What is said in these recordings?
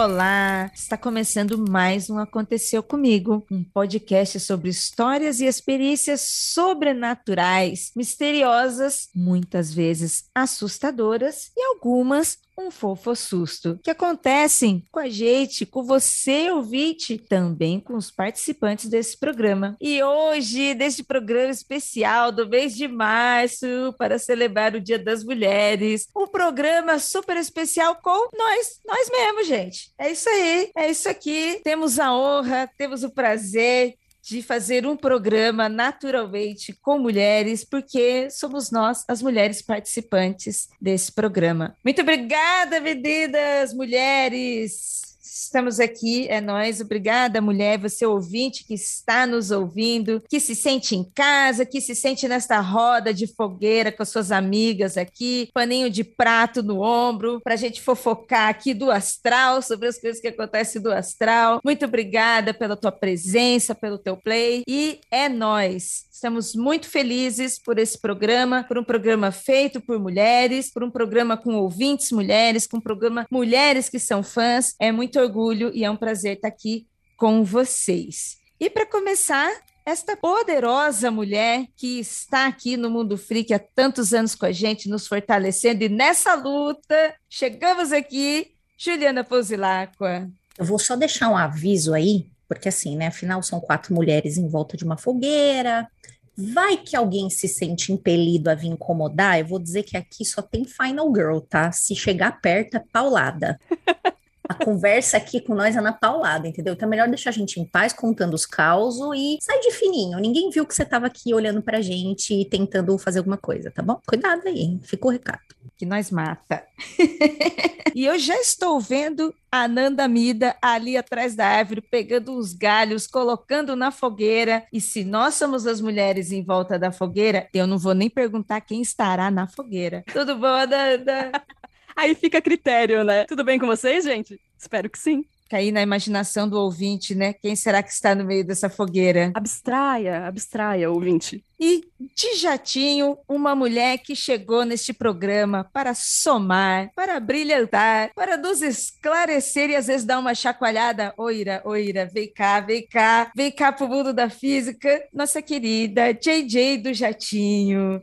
Olá, está começando mais um Aconteceu Comigo, um podcast sobre histórias e experiências sobrenaturais, misteriosas, muitas vezes assustadoras e algumas um fofo susto, que acontecem com a gente, com você ouvinte, também com os participantes desse programa. E hoje, deste programa especial do mês de março, para celebrar o Dia das Mulheres, um programa super especial com nós, nós mesmos, gente. É isso aí, é isso aqui. Temos a honra, temos o prazer de fazer um programa naturalmente com mulheres, porque somos nós, as mulheres participantes desse programa. Muito obrigada, meninas, mulheres! Estamos aqui, é nós. Obrigada, mulher, você ouvinte que está nos ouvindo, que se sente em casa, que se sente nesta roda de fogueira com as suas amigas aqui, paninho de prato no ombro, para a gente fofocar aqui do astral, sobre as coisas que acontecem do astral. Muito obrigada pela tua presença, pelo teu play. E é nós. Estamos muito felizes por esse programa, por um programa feito por mulheres, por um programa com ouvintes mulheres, com um programa Mulheres que são fãs. É muito orgulho e é um prazer estar aqui com vocês. E para começar, esta poderosa mulher que está aqui no Mundo Freak há tantos anos com a gente, nos fortalecendo e nessa luta, chegamos aqui, Juliana Pousilacqua. Eu vou só deixar um aviso aí porque assim, né? Afinal, são quatro mulheres em volta de uma fogueira. Vai que alguém se sente impelido a vir incomodar. Eu vou dizer que aqui só tem Final Girl, tá? Se chegar perto, é paulada. A conversa aqui com nós é na paulada, entendeu? Então é melhor deixar a gente em paz, contando os causos e sai de fininho. Ninguém viu que você estava aqui olhando pra gente e tentando fazer alguma coisa, tá bom? Cuidado aí, hein? Ficou o recado. Que nós mata. e eu já estou vendo a Nanda Mida ali atrás da árvore, pegando os galhos, colocando na fogueira. E se nós somos as mulheres em volta da fogueira, eu não vou nem perguntar quem estará na fogueira. Tudo bom, Nanda? Aí fica a critério, né? Tudo bem com vocês, gente? Espero que sim. Cair na imaginação do ouvinte, né? Quem será que está no meio dessa fogueira? Abstraia, abstraia, ouvinte. E de jatinho, uma mulher que chegou neste programa para somar, para brilhantar, para nos esclarecer e às vezes dar uma chacoalhada. Oira, oira, vem cá, vem cá, vem cá pro mundo da física. Nossa querida JJ do Jatinho.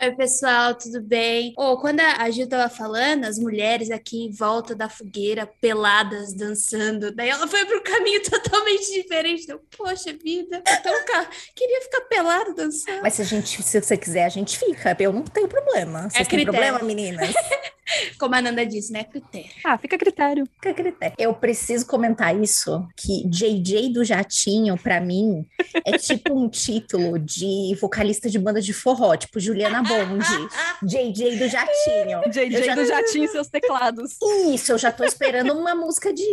Oi, pessoal, tudo bem? Oh, quando a Gil tava falando, as mulheres aqui em volta da fogueira, peladas, dançando, daí ela foi para um caminho totalmente diferente. Então, poxa vida, então, cara, queria ficar pelado dançando. Mas se a gente, se você quiser, a gente fica. Eu não tenho problema. Vocês é têm problema, meninas? Como a Nanda disse, né? Critério. Ah, fica a critério. Fica a critério. Eu preciso comentar isso, que JJ do Jatinho, para mim, é tipo um título de vocalista de banda de forró, tipo Juliana Bonde, JJ do Jatinho. JJ já... do Jatinho e seus teclados. Isso, eu já tô esperando uma música de,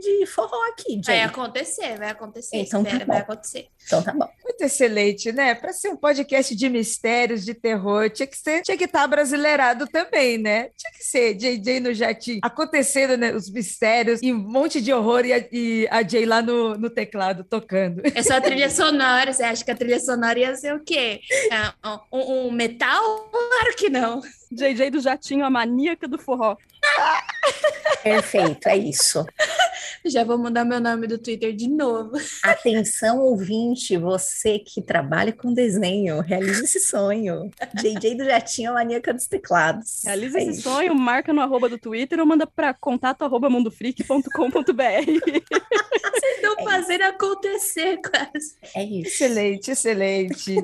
de forró aqui, Jay. Vai acontecer, vai acontecer. Então tá Espera, tá vai acontecer. Então tá bom. Muito excelente, né? Para ser um podcast de mistérios, de terror, tinha que ser, tinha que estar tá brasileirado também, né? Tinha que ser JJ no Jatinho, acontecendo né, os mistérios e um monte de horror e a, e a Jay lá no, no teclado tocando. É a trilha sonora, você acha que a trilha sonora ia ser o quê? Ah, um, um metal? Claro que não. JJ do Jatinho, a maníaca do forró. Perfeito, é isso. Já vou mudar meu nome do Twitter de novo. Atenção, ouvinte, você que trabalha com desenho, realize esse sonho. JJ do Jatinho, a maníaca dos teclados. Realize é esse isso. sonho, marca no arroba do Twitter ou manda para contato arroba mundofreak.com.br. Vocês estão é fazendo isso. acontecer, quase. É isso. Excelente, excelente.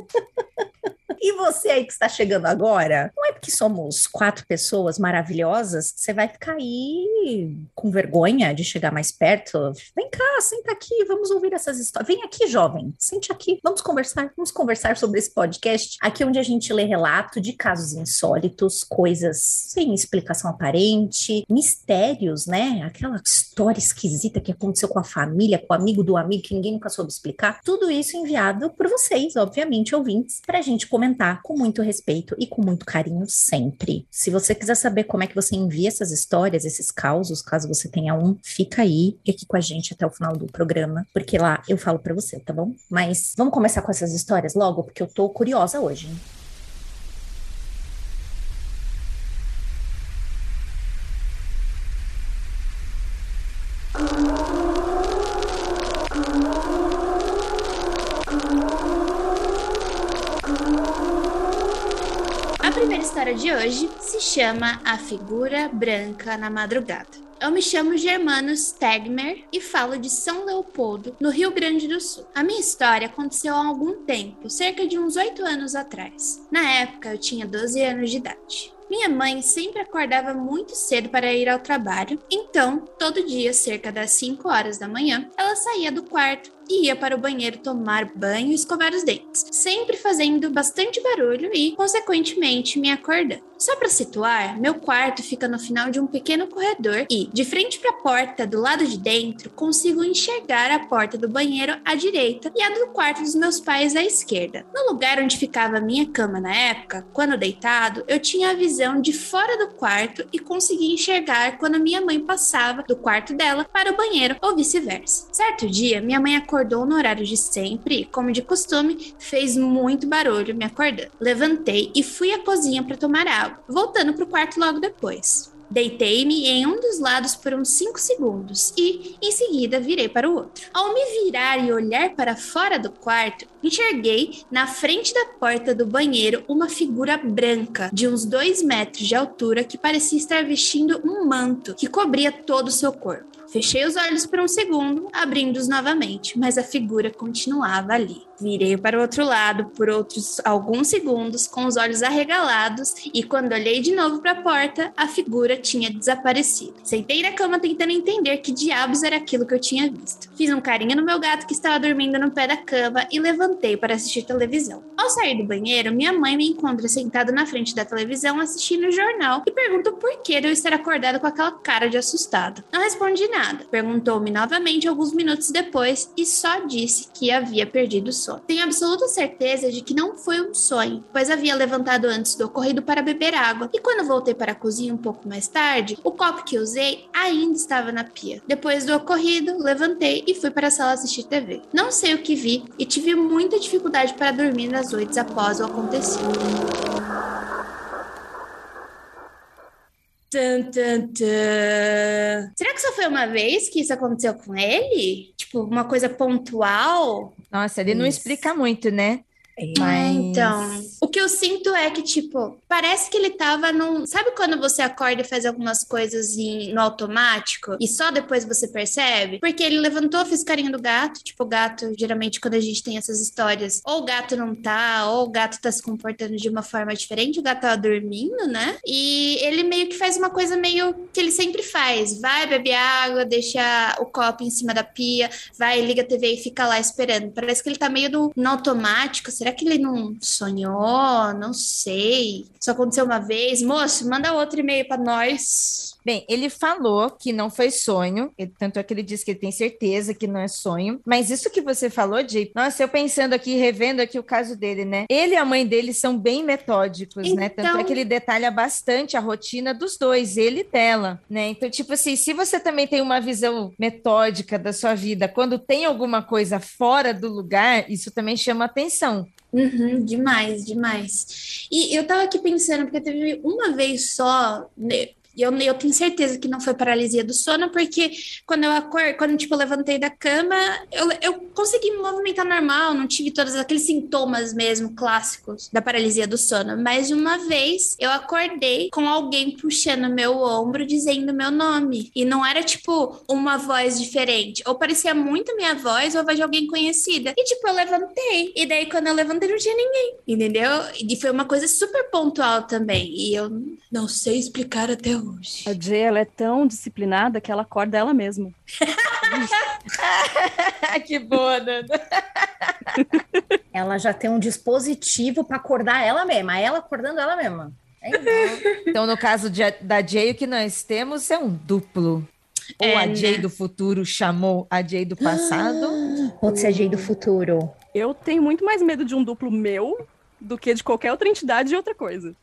E você aí que está chegando agora, não é porque somos quatro pessoas maravilhosas que você vai ficar aí com vergonha de chegar mais perto. Vem cá, senta aqui, vamos ouvir essas histórias. Vem aqui, jovem, sente aqui, vamos conversar, vamos conversar sobre esse podcast. Aqui onde a gente lê relato de casos insólitos, coisas sem explicação aparente, mistérios, né? Aquela história esquisita que aconteceu com a família, com o amigo do amigo que ninguém nunca soube explicar. Tudo isso enviado por vocês, obviamente, ouvintes, para a gente comentar comentar com muito respeito e com muito carinho sempre. Se você quiser saber como é que você envia essas histórias, esses causos, caso você tenha um, fica aí aqui com a gente até o final do programa, porque lá eu falo para você, tá bom? Mas vamos começar com essas histórias logo, porque eu tô curiosa hoje. Hein? Chama A Figura Branca na Madrugada. Eu me chamo Germano Stegmer e falo de São Leopoldo, no Rio Grande do Sul. A minha história aconteceu há algum tempo, cerca de uns oito anos atrás. Na época, eu tinha 12 anos de idade. Minha mãe sempre acordava muito cedo para ir ao trabalho, então, todo dia, cerca das 5 horas da manhã, ela saía do quarto e ia para o banheiro tomar banho e escovar os dentes, sempre fazendo bastante barulho e, consequentemente, me acordando. Só para situar, meu quarto fica no final de um pequeno corredor e, de frente para a porta do lado de dentro, consigo enxergar a porta do banheiro à direita e a do quarto dos meus pais à esquerda. No lugar onde ficava a minha cama na época, quando deitado, eu tinha a visão de fora do quarto e conseguia enxergar quando minha mãe passava do quarto dela para o banheiro ou vice-versa. Certo dia, minha mãe acordou no horário de sempre e, como de costume, fez muito barulho me acordando. Levantei e fui à cozinha para tomar água voltando para o quarto logo depois. Deitei-me em um dos lados por uns 5 segundos e, em seguida, virei para o outro. Ao me virar e olhar para fora do quarto, enxerguei, na frente da porta do banheiro, uma figura branca de uns 2 metros de altura que parecia estar vestindo um manto que cobria todo o seu corpo. Fechei os olhos por um segundo, abrindo-os novamente, mas a figura continuava ali. Virei para o outro lado por outros alguns segundos, com os olhos arregalados, e quando olhei de novo para a porta, a figura tinha desaparecido. Sentei na cama tentando entender que diabos era aquilo que eu tinha visto. Fiz um carinho no meu gato que estava dormindo no pé da cama e levantei para assistir televisão. Ao sair do banheiro, minha mãe me encontra sentada na frente da televisão assistindo o jornal e pergunta por que eu estar acordado com aquela cara de assustado. Não respondi nada. Perguntou-me novamente alguns minutos depois e só disse que havia perdido o sono. Tenho absoluta certeza de que não foi um sonho, pois havia levantado antes do ocorrido para beber água. E quando voltei para a cozinha um pouco mais tarde, o copo que usei ainda estava na pia. Depois do ocorrido, levantei e fui para a sala assistir TV. Não sei o que vi e tive muita dificuldade para dormir nas noites após o acontecido. Tum, tum, tum. Será que só foi uma vez que isso aconteceu com ele? Tipo, uma coisa pontual? Nossa, ele não explica muito, né? É. Mas... Então, que eu sinto é que, tipo, parece que ele tava num. Sabe quando você acorda e faz algumas coisas em... no automático e só depois você percebe? Porque ele levantou, fez carinho do gato. Tipo, o gato, geralmente, quando a gente tem essas histórias, ou o gato não tá, ou o gato tá se comportando de uma forma diferente, o gato tava dormindo, né? E ele meio que faz uma coisa meio que ele sempre faz: vai beber água, deixa o copo em cima da pia, vai, liga a TV e fica lá esperando. Parece que ele tá meio no, no automático Será que ele não sonhou? Não sei. Isso aconteceu uma vez. Moço, manda outro e-mail para nós. Bem, ele falou que não foi sonho, tanto é que ele disse que ele tem certeza que não é sonho, mas isso que você falou, de, nossa, eu pensando aqui, revendo aqui o caso dele, né? Ele e a mãe dele são bem metódicos, então... né? Tanto é então que ele detalha bastante a rotina dos dois, ele e dela, né? Então, tipo assim, se você também tem uma visão metódica da sua vida, quando tem alguma coisa fora do lugar, isso também chama atenção. Uhum, demais, demais. E eu tava aqui pensando, porque teve uma vez só, né, e eu, eu tenho certeza que não foi paralisia do sono, porque quando eu acordei, quando tipo, eu levantei da cama, eu, eu consegui me movimentar normal, não tive todos aqueles sintomas mesmo clássicos da paralisia do sono. Mas uma vez eu acordei com alguém puxando meu ombro dizendo meu nome. E não era tipo uma voz diferente. Ou parecia muito minha voz ou a voz de alguém conhecida. E tipo, eu levantei. E daí quando eu levantei não tinha ninguém. Entendeu? E foi uma coisa super pontual também. E eu não sei explicar até hoje. A Jay, ela é tão disciplinada que ela acorda ela mesma. que boa, Nanda. ela já tem um dispositivo para acordar ela mesma, ela acordando ela mesma. É então, no caso de, da Jay, o que nós temos é um duplo. Ou é, a Jay né? do futuro chamou a Jay do passado. Pode ser a Jay do futuro. Eu tenho muito mais medo de um duplo meu do que de qualquer outra entidade de outra coisa.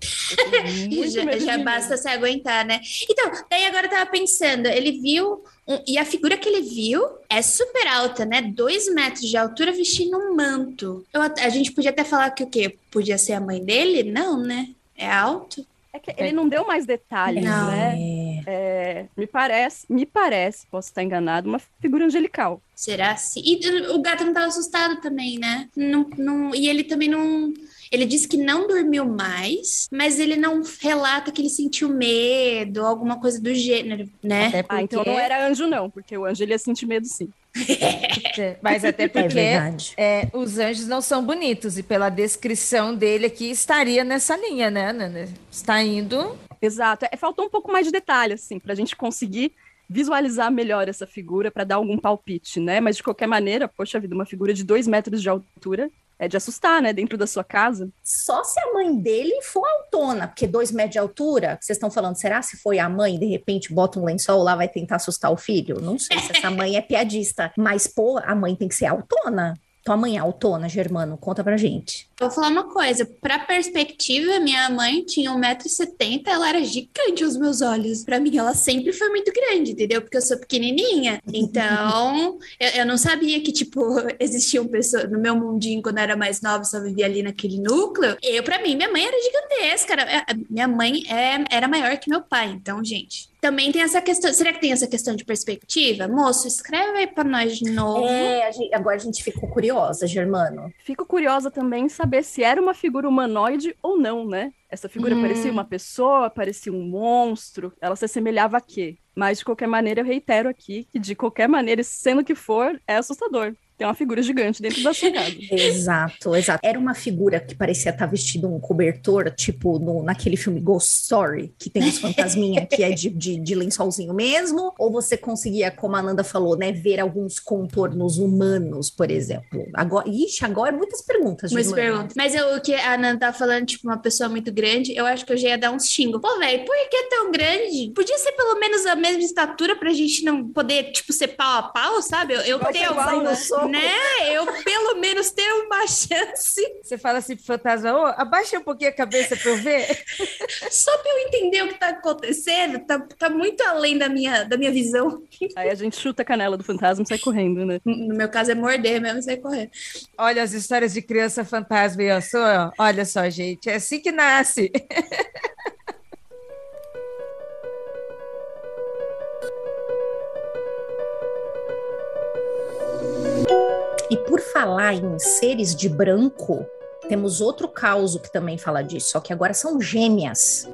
já, já basta se aguentar, né? Então, daí agora eu tava pensando, ele viu, um, e a figura que ele viu é super alta, né? Dois metros de altura vestindo um manto. Eu, a gente podia até falar que o quê? Podia ser a mãe dele? Não, né? É alto? É que ele não deu mais detalhes, não. né? É, me parece, me parece, posso estar enganado, uma figura angelical. Será? Sim. E o gato não estava assustado também, né? Não, não, e ele também não Ele disse que não dormiu mais, mas ele não relata que ele sentiu medo, alguma coisa do gênero, né? Porque... Ah, então não era anjo, não, porque o anjo ele ia sentir medo sim. Mas até é porque é é, os anjos não são bonitos, e pela descrição dele aqui, estaria nessa linha, né, Nana? Está indo. Exato. É, faltou um pouco mais de detalhe, assim, para a gente conseguir visualizar melhor essa figura para dar algum palpite, né? Mas de qualquer maneira, poxa vida, uma figura de dois metros de altura é de assustar, né? Dentro da sua casa. Só se a mãe dele for autona, porque dois metros de altura, vocês estão falando, será se foi a mãe, de repente bota um lençol lá, vai tentar assustar o filho? Não sei se essa mãe é piadista, mas, pô, a mãe tem que ser autona. Tua mãe é autona, Germano? Conta pra gente. Vou falar uma coisa. Pra perspectiva, minha mãe tinha 1,70m, ela era gigante aos meus olhos. Pra mim, ela sempre foi muito grande, entendeu? Porque eu sou pequenininha. Então, eu, eu, não sabia que, tipo, existiam pessoas... No meu mundinho, quando eu era mais nova, só vivia ali naquele núcleo. Eu, pra mim, minha mãe era gigantesca. Era, minha mãe é, era maior que meu pai. Então, gente, também tem essa questão. Será que tem essa questão de perspectiva? Moço, escreve aí pra nós de novo. É, a gente, agora a gente ficou curiosa, Germano. Fico curiosa também em saber se era uma figura humanoide ou não, né? Essa figura hum. parecia uma pessoa, parecia um monstro. Ela se assemelhava a quê? Mas, de qualquer maneira, eu reitero aqui que, de qualquer maneira, sendo que for, é assustador. Tem uma figura gigante dentro da sua casa. exato, exato. Era uma figura que parecia estar vestido um cobertor, tipo no, naquele filme Ghost Story, que tem os fantasminha que é de, de, de, lençolzinho mesmo, ou você conseguia, como a Nanda falou, né, ver alguns contornos humanos, por exemplo. Agora, ixi, agora muitas perguntas. Muitas perguntas. Mas eu, o que a Nanda tá falando, tipo, uma pessoa muito grande, eu acho que eu já ia dar uns xingos. Pô, velho, por que é tão grande? Podia ser pelo menos a mesma estatura pra gente não poder, tipo, ser pau a pau, sabe? Eu, eu tenho igual, né? Eu pelo menos tenho uma chance. Você fala assim pro fantasma, ô, abaixa um pouquinho a cabeça pra eu ver. Só pra eu entender o que tá acontecendo, tá, tá muito além da minha, da minha visão. Aí a gente chuta a canela do fantasma e sai correndo, né? No meu caso é morder mesmo e sair correndo. Olha as histórias de criança fantasma e eu sou, olha só, gente, é assim que nasce. E por falar em seres de branco, temos outro caos que também fala disso, só que agora são gêmeas.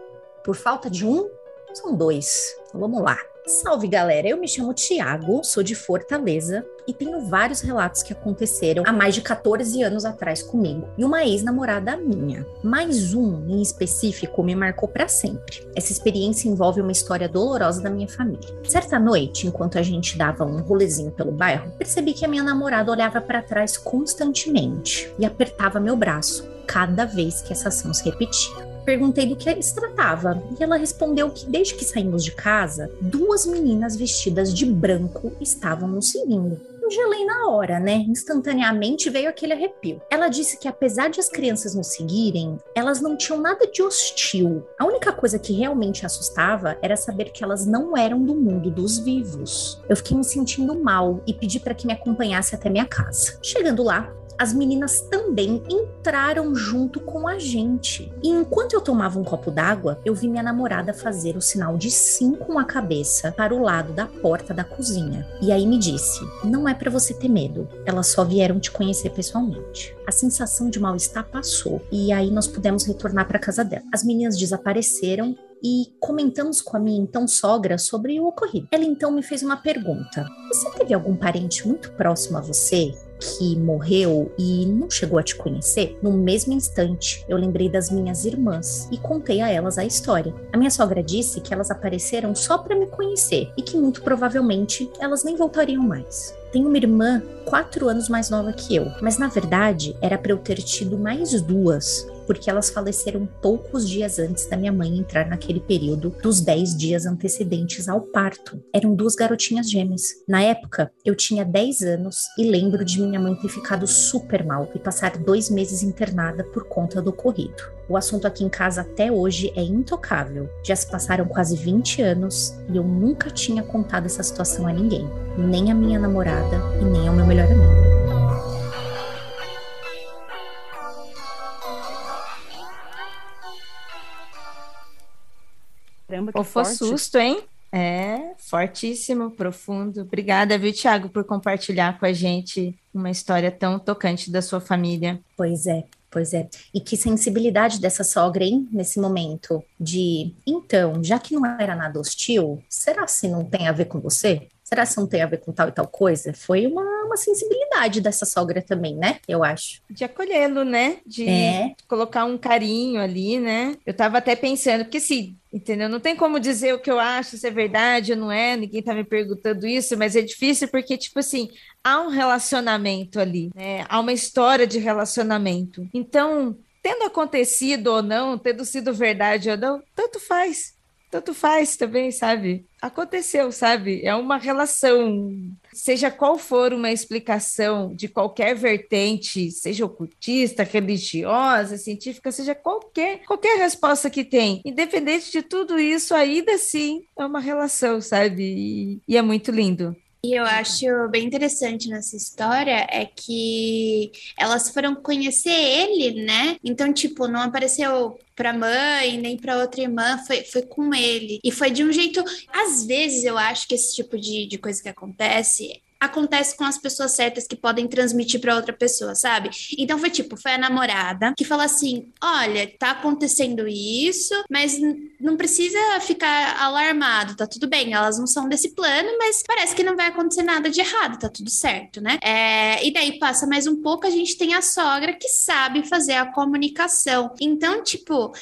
Por falta de um, são dois. Então vamos lá. Salve galera, eu me chamo Tiago, sou de Fortaleza e tenho vários relatos que aconteceram há mais de 14 anos atrás comigo e uma ex-namorada minha. Mais um em específico me marcou para sempre. Essa experiência envolve uma história dolorosa da minha família. Certa noite, enquanto a gente dava um rolezinho pelo bairro, percebi que a minha namorada olhava para trás constantemente e apertava meu braço cada vez que essa ação se repetia. Perguntei do que se tratava e ela respondeu que desde que saímos de casa, duas meninas vestidas de branco estavam nos seguindo. Eu gelei na hora, né? Instantaneamente veio aquele arrepio. Ela disse que apesar de as crianças nos seguirem, elas não tinham nada de hostil. A única coisa que realmente assustava era saber que elas não eram do mundo dos vivos. Eu fiquei me sentindo mal e pedi para que me acompanhasse até minha casa. Chegando lá, as meninas também entraram junto com a gente. E enquanto eu tomava um copo d'água, eu vi minha namorada fazer o sinal de sim com a cabeça para o lado da porta da cozinha. E aí me disse: Não é para você ter medo, elas só vieram te conhecer pessoalmente. A sensação de mal-estar passou e aí nós pudemos retornar para casa dela. As meninas desapareceram e comentamos com a minha então sogra sobre o ocorrido. Ela então me fez uma pergunta: Você teve algum parente muito próximo a você que morreu e não chegou a te conhecer, no mesmo instante eu lembrei das minhas irmãs e contei a elas a história. A minha sogra disse que elas apareceram só para me conhecer e que muito provavelmente elas nem voltariam mais. Tenho uma irmã quatro anos mais nova que eu, mas na verdade era para eu ter tido mais duas, porque elas faleceram poucos dias antes da minha mãe entrar naquele período dos 10 dias antecedentes ao parto. Eram duas garotinhas gêmeas. Na época, eu tinha 10 anos e lembro de minha mãe ter ficado super mal e passar dois meses internada por conta do ocorrido. O assunto aqui em casa até hoje é intocável. Já se passaram quase 20 anos e eu nunca tinha contado essa situação a ninguém, nem a minha namorada e nem ao meu melhor amigo. Que Pô, susto, hein? É, fortíssimo, profundo. Obrigada, viu, Tiago, por compartilhar com a gente uma história tão tocante da sua família. Pois é. Pois é. E que sensibilidade dessa sogra, hein, nesse momento de, então, já que não era nada hostil, será se não tem a ver com você? Será que não tem a ver com tal e tal coisa? Foi uma, uma sensibilidade dessa sogra também, né? Eu acho. De acolhê-lo, né? De É. colocar um carinho ali, né? Eu tava até pensando, porque se, entendeu? Não tem como dizer o que eu acho, se é verdade ou não é, ninguém tá me perguntando isso, mas é difícil porque, tipo assim, há um relacionamento ali, né? Há uma história de relacionamento. Então, tendo acontecido ou não, tendo sido verdade ou não, tanto faz. Tanto faz também, sabe? Aconteceu, sabe? É uma relação. Seja qual for uma explicação de qualquer vertente, seja ocultista, religiosa, científica, seja qualquer, qualquer resposta que tem, independente de tudo isso, ainda assim é uma relação, sabe? E, e é muito lindo. E eu acho bem interessante nessa história é que elas foram conhecer ele, né? Então, tipo, não apareceu pra mãe, nem pra outra irmã, foi, foi com ele. E foi de um jeito. Às vezes eu acho que esse tipo de, de coisa que acontece. Acontece com as pessoas certas que podem transmitir pra outra pessoa, sabe? Então foi tipo, foi a namorada que falou assim: olha, tá acontecendo isso, mas não precisa ficar alarmado, tá tudo bem. Elas não são desse plano, mas parece que não vai acontecer nada de errado, tá tudo certo, né? É, e daí passa mais um pouco, a gente tem a sogra que sabe fazer a comunicação. Então, tipo,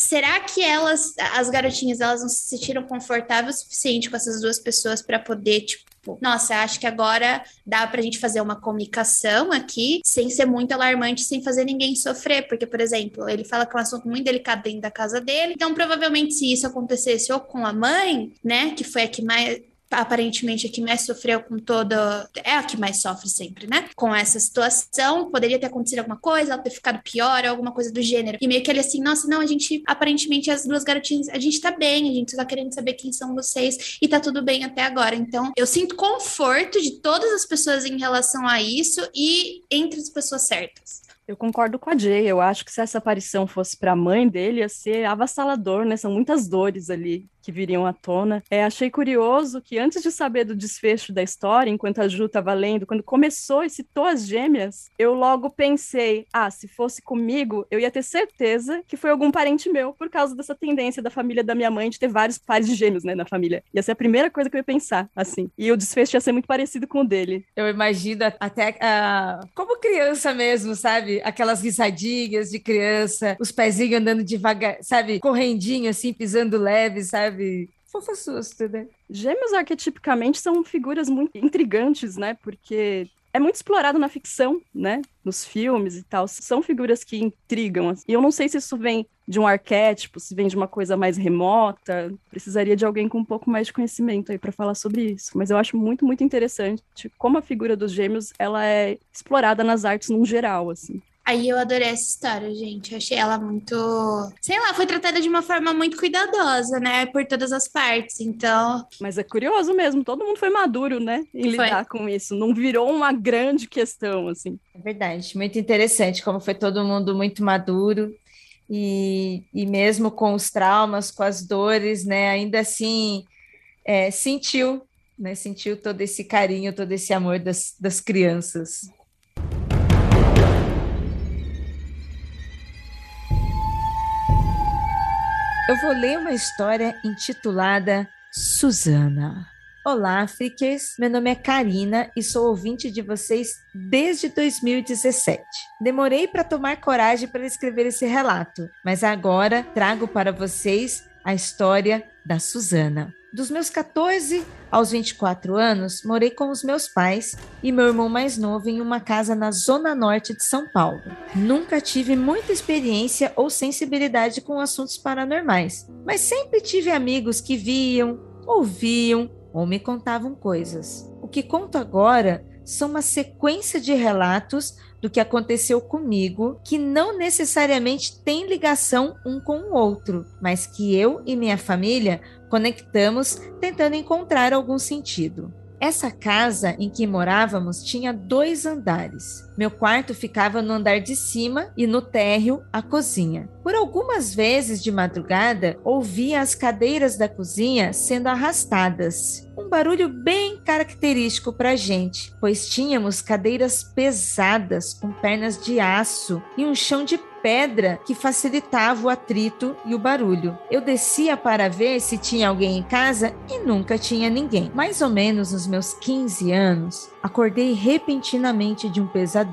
Será que elas, as garotinhas, elas não se sentiram confortáveis o suficiente com essas duas pessoas para poder, tipo, nossa, acho que agora dá pra gente fazer uma comunicação aqui sem ser muito alarmante, sem fazer ninguém sofrer? Porque, por exemplo, ele fala que é um assunto muito delicado dentro da casa dele, então provavelmente se isso acontecesse ou com a mãe, né, que foi a que mais aparentemente a que mais sofreu com toda. É a que mais sofre sempre, né? Com essa situação. Poderia ter acontecido alguma coisa, ela ter ficado pior, alguma coisa do gênero. E meio que ele assim, nossa, não, a gente, aparentemente, as duas garotinhas, a gente tá bem, a gente tá querendo saber quem são vocês e tá tudo bem até agora. Então, eu sinto conforto de todas as pessoas em relação a isso e entre as pessoas certas. Eu concordo com a Jay. Eu acho que se essa aparição fosse para a mãe dele, ia ser avassalador, né? São muitas dores ali que viriam à tona. É, achei curioso que antes de saber do desfecho da história, enquanto a Ju estava lendo, quando começou e citou as gêmeas, eu logo pensei: ah, se fosse comigo, eu ia ter certeza que foi algum parente meu, por causa dessa tendência da família da minha mãe de ter vários pares de gêmeos, né, na família. Ia ser a primeira coisa que eu ia pensar, assim. E o desfecho ia ser muito parecido com o dele. Eu imagino até ah, como criança mesmo, sabe? Aquelas risadinhas de criança, os pezinhos andando devagar, sabe? Correndinho assim, pisando leve, sabe? Fofa susto, né? Gêmeos arquetipicamente são figuras muito intrigantes, né? Porque é muito explorado na ficção, né? Nos filmes e tal. São figuras que intrigam. E eu não sei se isso vem de um arquétipo, se vem de uma coisa mais remota. Precisaria de alguém com um pouco mais de conhecimento aí para falar sobre isso. Mas eu acho muito, muito interessante como a figura dos gêmeos ela é explorada nas artes num geral, assim. Aí eu adorei essa história, gente. Eu achei ela muito. Sei lá, foi tratada de uma forma muito cuidadosa, né? Por todas as partes. Então, Mas é curioso mesmo, todo mundo foi maduro, né? Em Foi. lidar com isso. Não virou uma grande questão, assim. É verdade, muito interessante como foi todo mundo muito maduro e, e mesmo com os traumas, com as dores, né? Ainda assim é, sentiu, né? Sentiu todo esse carinho, todo esse amor das, das crianças. Eu vou ler uma história intitulada Susana. Olá, Freakers. Meu nome é Karina e sou ouvinte de vocês desde 2017. Demorei para tomar coragem para escrever esse relato, mas agora trago para vocês a história da Susana. Dos meus 14 aos 24 anos, morei com os meus pais e meu irmão mais novo em uma casa na zona norte de São Paulo. Nunca tive muita experiência ou sensibilidade com assuntos paranormais, mas sempre tive amigos que viam, ouviam ou me contavam coisas. O que conto agora são uma sequência de relatos do que aconteceu comigo que não necessariamente tem ligação um com o outro, mas que eu e minha família conectamos tentando encontrar algum sentido. Essa casa em que morávamos tinha dois andares. Meu quarto ficava no andar de cima e no térreo a cozinha. Por algumas vezes de madrugada, ouvia as cadeiras da cozinha sendo arrastadas. Um barulho bem característico para gente, pois tínhamos cadeiras pesadas com pernas de aço e um chão de pedra que facilitava o atrito e o barulho. Eu descia para ver se tinha alguém em casa e nunca tinha ninguém. Mais ou menos nos meus 15 anos, acordei repentinamente de um pesadelo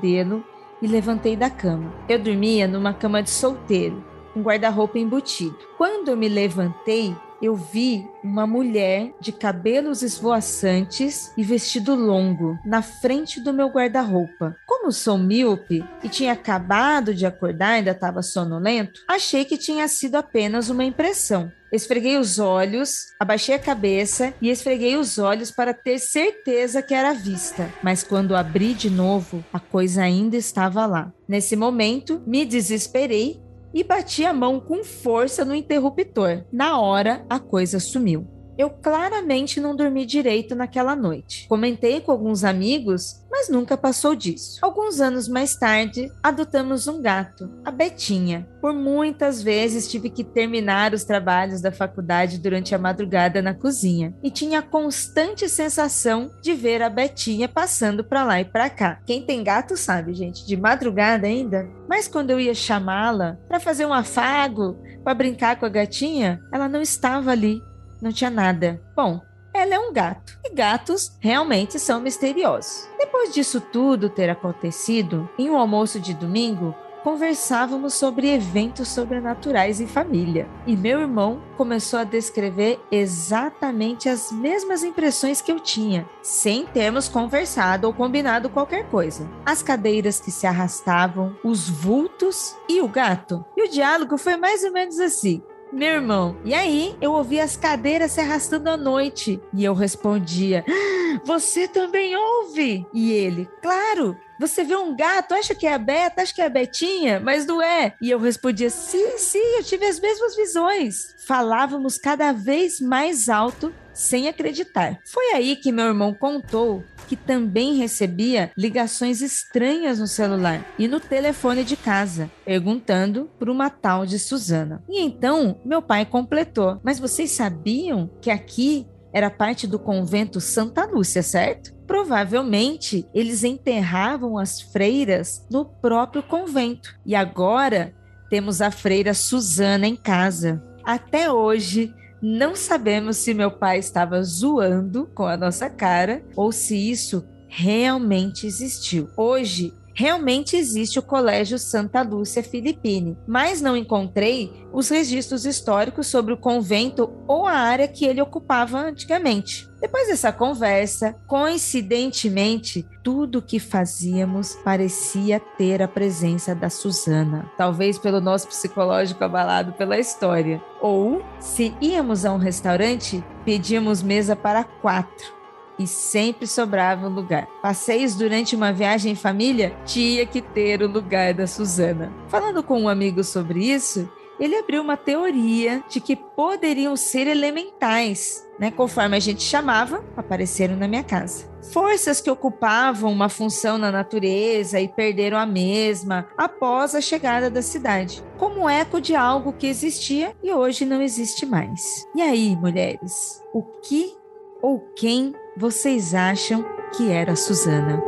e levantei da cama. Eu dormia numa cama de solteiro, com guarda-roupa embutido. Quando me levantei, eu vi uma mulher de cabelos esvoaçantes e vestido longo na frente do meu guarda-roupa. Como sou míope e tinha acabado de acordar, ainda estava sonolento, achei que tinha sido apenas uma impressão. Esfreguei os olhos, abaixei a cabeça e esfreguei os olhos para ter certeza que era vista. Mas quando abri de novo, a coisa ainda estava lá. Nesse momento, me desesperei e bati a mão com força no interruptor. Na hora, a coisa sumiu. Eu claramente não dormi direito naquela noite. Comentei com alguns amigos, mas nunca passou disso. Alguns anos mais tarde, adotamos um gato, a Betinha. Por muitas vezes tive que terminar os trabalhos da faculdade durante a madrugada na cozinha e tinha a constante sensação de ver a Betinha passando para lá e para cá. Quem tem gato sabe, gente, de madrugada ainda. Mas quando eu ia chamá-la para fazer um afago, para brincar com a gatinha, ela não estava ali não tinha nada. Bom, ela é um gato. E gatos realmente são misteriosos. Depois disso tudo ter acontecido, em um almoço de domingo, conversávamos sobre eventos sobrenaturais em família. E meu irmão começou a descrever exatamente as mesmas impressões que eu tinha, sem termos conversado ou combinado qualquer coisa. As cadeiras que se arrastavam, os vultos e o gato. E o diálogo foi mais ou menos assim: meu irmão. E aí eu ouvi as cadeiras se arrastando à noite. E eu respondia: ah, Você também ouve? E ele: Claro. Você vê um gato, acha que é a Beta, acha que é a Betinha, mas não é. E eu respondia: Sim, sim, eu tive as mesmas visões. Falávamos cada vez mais alto sem acreditar. Foi aí que meu irmão contou que também recebia ligações estranhas no celular e no telefone de casa, perguntando por uma tal de Suzana. E então meu pai completou: Mas vocês sabiam que aqui era parte do convento Santa Lúcia, certo? Provavelmente eles enterravam as freiras no próprio convento. E agora temos a freira Suzana em casa. Até hoje, não sabemos se meu pai estava zoando com a nossa cara ou se isso realmente existiu. Hoje, realmente existe o Colégio Santa Lúcia Filipine, mas não encontrei os registros históricos sobre o convento ou a área que ele ocupava antigamente. Depois dessa conversa, coincidentemente, tudo que fazíamos parecia ter a presença da Suzana, talvez pelo nosso psicológico abalado pela história. Ou, se íamos a um restaurante, pedíamos mesa para quatro e sempre sobrava um lugar. Passeios durante uma viagem em família tinha que ter o lugar da Suzana. Falando com um amigo sobre isso, ele abriu uma teoria de que poderiam ser elementais, né? Conforme a gente chamava, apareceram na minha casa. Forças que ocupavam uma função na natureza e perderam a mesma após a chegada da cidade, como eco de algo que existia e hoje não existe mais. E aí, mulheres, o que ou quem vocês acham que era a Suzana?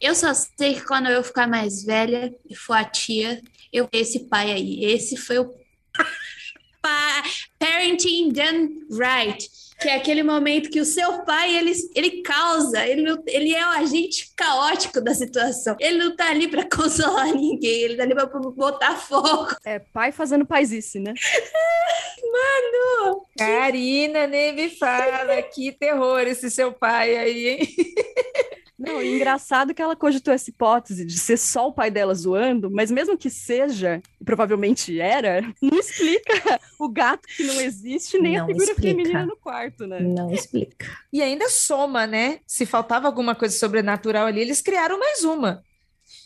Eu só sei que quando eu ficar mais velha e for a tia, eu esse pai aí. Esse foi o parenting done right. Que é aquele momento que o seu pai, ele, ele causa, ele, ele é o agente caótico da situação. Ele não tá ali para consolar ninguém, ele tá ali pra botar fogo. É pai fazendo paizice, né? Mano! Karina, nem me fala, que terror esse seu pai aí, hein? Não, e engraçado que ela cogitou essa hipótese de ser só o pai dela zoando, mas mesmo que seja, provavelmente era, não explica o gato que não existe, nem Não a figura explica. feminina no quarto, né? Não explica. E ainda soma, né? Se faltava alguma coisa sobrenatural ali, eles criaram mais uma,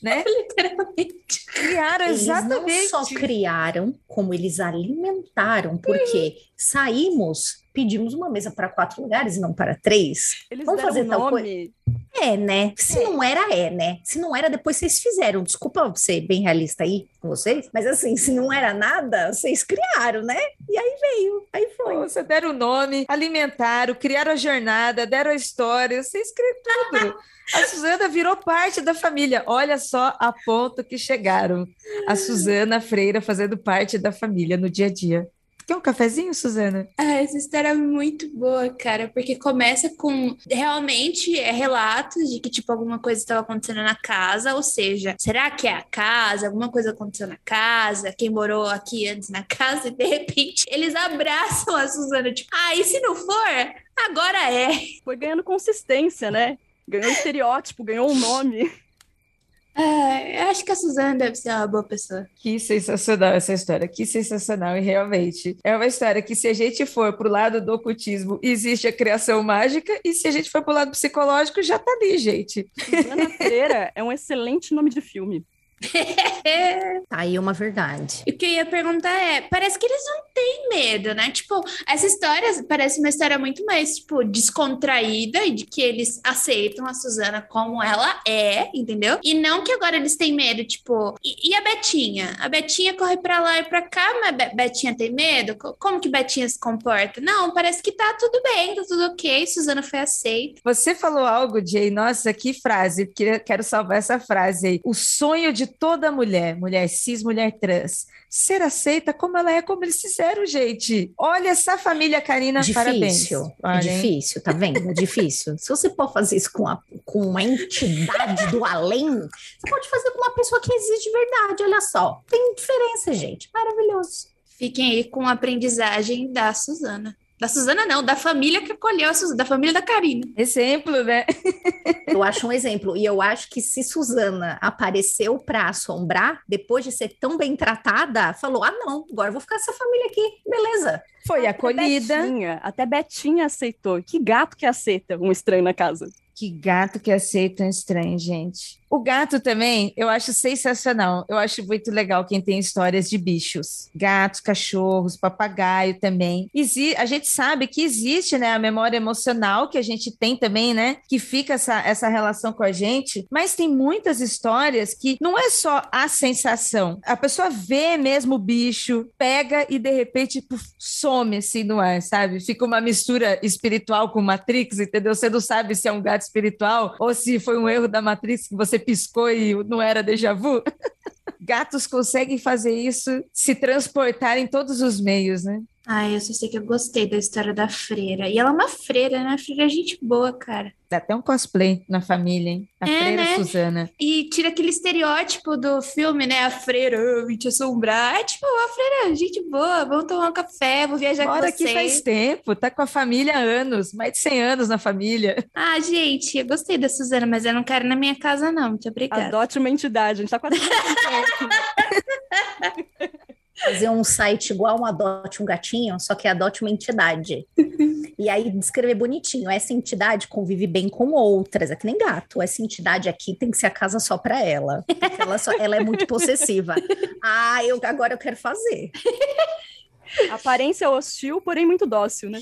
né? Literalmente. Criaram Eles exatamente. não só criaram, como eles alimentaram, porque saímos, pedimos uma mesa para quatro lugares e não para três. Eles Vamos deram fazer um tal nome. É, né? Se não era, é, né? Se não era, depois vocês fizeram. Desculpa ser bem realista aí com vocês, mas assim, se não era nada, vocês criaram, né? E aí veio, aí foi. Você deram o nome, alimentaram, criaram a jornada, deram a história, vocês criaram tudo. A Suzana virou parte da família. Olha só a ponto que chegaram. A Suzana Freira fazendo parte da família no dia a dia. Quer um cafezinho, Suzana? Ah, essa história é muito boa, cara, porque começa com realmente é relatos de que tipo alguma coisa estava acontecendo na casa, ou seja, será que é a casa? Alguma coisa aconteceu na casa? Quem morou aqui antes na casa e de repente eles abraçam a Suzana, tipo, ah, e se não for? Agora é. Foi ganhando consistência, né? Ganhou estereótipo, ganhou um nome. Ah, eu acho que a Suzana deve ser uma boa pessoa. Que sensacional essa história, que sensacional, e realmente é uma história que, se a gente for pro lado do ocultismo, existe a criação mágica, e se a gente for pro lado psicológico, já tá ali, gente. Suzana Freira é um excelente nome de filme. Tá aí uma verdade. E o que eu ia perguntar é: parece que eles não têm medo, né? Tipo, essa história parece uma história muito mais, tipo, descontraída e de que eles aceitam a Suzana como ela é, entendeu? E não que agora eles têm medo, tipo, e, e a Betinha? A Betinha corre pra lá e pra cá, mas Be Betinha tem medo? Co- Como que Betinha se comporta? Não, parece que tá tudo bem, tá tudo ok, Suzana foi aceita. Você falou algo, Jay, nossa, que frase, queria- quero salvar essa frase aí. O sonho de toda mulher, mulher cis, mulher trans, ser aceita como ela é, como eles fizeram, gente. Olha essa família, Karina, parabéns. Difícil. É hein? difícil, tá vendo? É difícil. Se você pode fazer isso com, a, com uma entidade do além, você pode fazer com uma pessoa que existe de verdade. Olha só. Tem diferença, gente. Maravilhoso. Fiquem aí com a aprendizagem da Suzana. Da Suzana, não, da família que acolheu a Suzana, da família da Karina. Exemplo, né? Eu acho um exemplo. E eu acho que se Suzana apareceu para assombrar, depois de ser tão bem tratada, falou: ah, não, agora eu vou ficar com essa família aqui. Beleza. Foi acolhida. Betinha, até Betinha aceitou. Que gato que aceita um estranho na casa? Que gato que aceita um estranho, gente. O gato também, eu acho sensacional. Eu acho muito legal quem tem histórias de bichos. Gatos, cachorros, papagaio também. Exi a gente sabe que existe, né, a memória emocional que a gente tem também, né, que fica essa, essa relação com a gente. Mas tem muitas histórias que não é só a sensação. A pessoa vê mesmo o bicho, pega e de repente puf, some assim no ar, sabe? Fica uma mistura espiritual com Matrix, entendeu? Você não sabe se é um gato espiritual ou se foi um erro da Matrix que você piscou e não era déjà vu. Gatos conseguem fazer isso, se transportar em todos os meios, né? Ai, eu só sei que eu gostei da história da freira. E ela é uma freira, né? A freira é gente boa, cara. Dá até um cosplay na família, hein? A É, freira né? Suzana. E tira aquele estereótipo do filme, né? A freira, eu vim te assombrar. É tipo, a freira, gente boa, vamos tomar um café, vou viajar Mora com aqui vocês. faz tempo, tá com a família há anos, mais de 100 anos na família. Ah, gente, eu gostei da Suzana, mas eu não quero na minha casa, não. Muito obrigada. Adote uma entidade. A gente tá quase Fazer um site igual um Adote um Gatinho, só que adote uma entidade. E aí descrever bonitinho. Essa entidade convive bem com outras. É que nem gato. Essa entidade aqui tem que ser a casa só para ela. Porque ela, só- ela é muito possessiva. Ah, eu, agora eu quero fazer. Aparência hostil, porém muito dócil, né?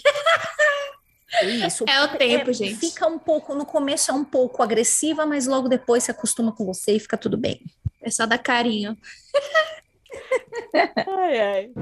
Isso. É o tempo, É, gente. Fica um pouco, no começo é um pouco agressiva, mas logo depois se acostuma com você e fica tudo bem. É só dar carinho. Ai, ai.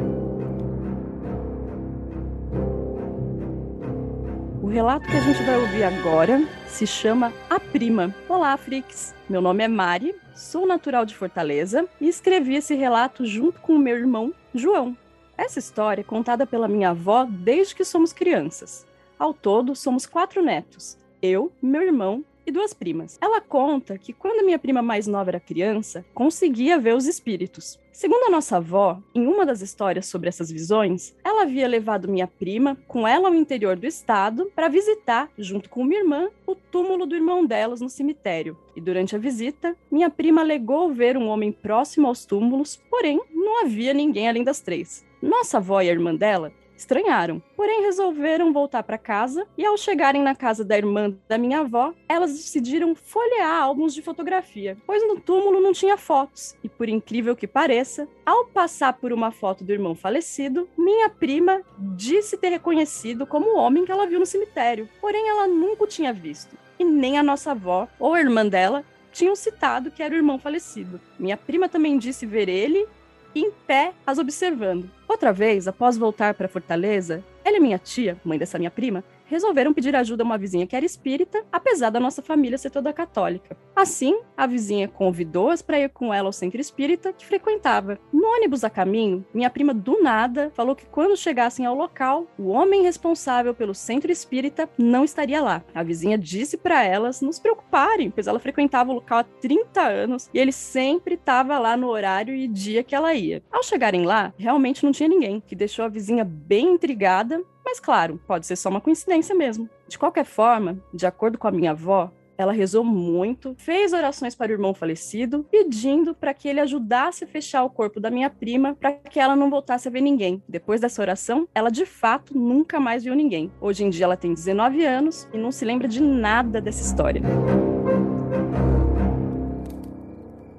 O relato que a gente vai ouvir agora se chama A Prima. Olá, Frix. Meu nome é Mari, sou natural de Fortaleza e escrevi esse relato junto com o meu irmão, João. Essa história é contada pela minha avó desde que somos crianças. Ao todo, somos quatro netos: eu, meu irmão e duas primas. Ela conta que quando minha prima mais nova era criança, conseguia ver os espíritos. Segundo a nossa avó, em uma das histórias sobre essas visões, ela havia levado minha prima com ela ao interior do estado para visitar, junto com minha irmã, o túmulo do irmão delas no cemitério. E durante a visita, minha prima alegou ver um homem próximo aos túmulos, porém não havia ninguém além das três. Nossa avó e a irmã dela estranharam, porém resolveram voltar para casa e ao chegarem na casa da irmã da minha avó, elas decidiram folhear álbuns de fotografia, pois no túmulo não tinha fotos. E por incrível que pareça, ao passar por uma foto do irmão falecido, minha prima disse ter reconhecido como o homem que ela viu no cemitério, porém ela nunca o tinha visto. e nem a nossa avó ou a irmã dela tinham citado que era o irmão falecido. Minha prima também disse ver ele em pé as observando. Outra vez, após voltar para Fortaleza, ela e minha tia, mãe dessa minha prima, resolveram pedir ajuda a uma vizinha que era espírita, apesar da nossa família ser toda católica. Assim, a vizinha convidou-as para ir com ela ao centro espírita que frequentava. No ônibus a caminho, minha prima do nada falou que quando chegassem ao local, o homem responsável pelo centro espírita não estaria lá. A vizinha disse para elas não se preocuparem, pois ela frequentava o local há 30 anos e ele sempre estava lá no horário e dia que ela ia. Ao chegarem lá, realmente não tinha ninguém, que deixou a vizinha bem intrigada mas claro, pode ser só uma coincidência mesmo. De qualquer forma, de acordo com a minha avó, ela rezou muito, fez orações para o irmão falecido, pedindo para que ele ajudasse a fechar o corpo da minha prima para que ela não voltasse a ver ninguém. Depois dessa oração, ela de fato nunca mais viu ninguém. Hoje em dia ela tem 19 anos e não se lembra de nada dessa história.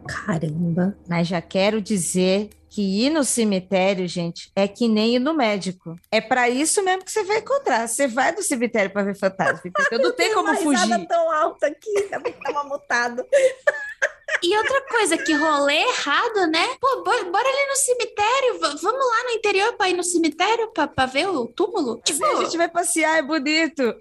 Caramba. Mas já quero dizer que ir no cemitério, gente, é que nem ir no médico. É para isso mesmo que você vai encontrar. Você vai no cemitério para ver fantasma. Entendeu? Não tem como uma fugir. tão alta aqui, também tava mutado. E outra coisa, que rolê errado, né? Pô, bora, bora ali no cemitério, v- vamos lá no interior pra ir no cemitério pra, pra ver o túmulo? Tipo, A gente vai passear, é bonito.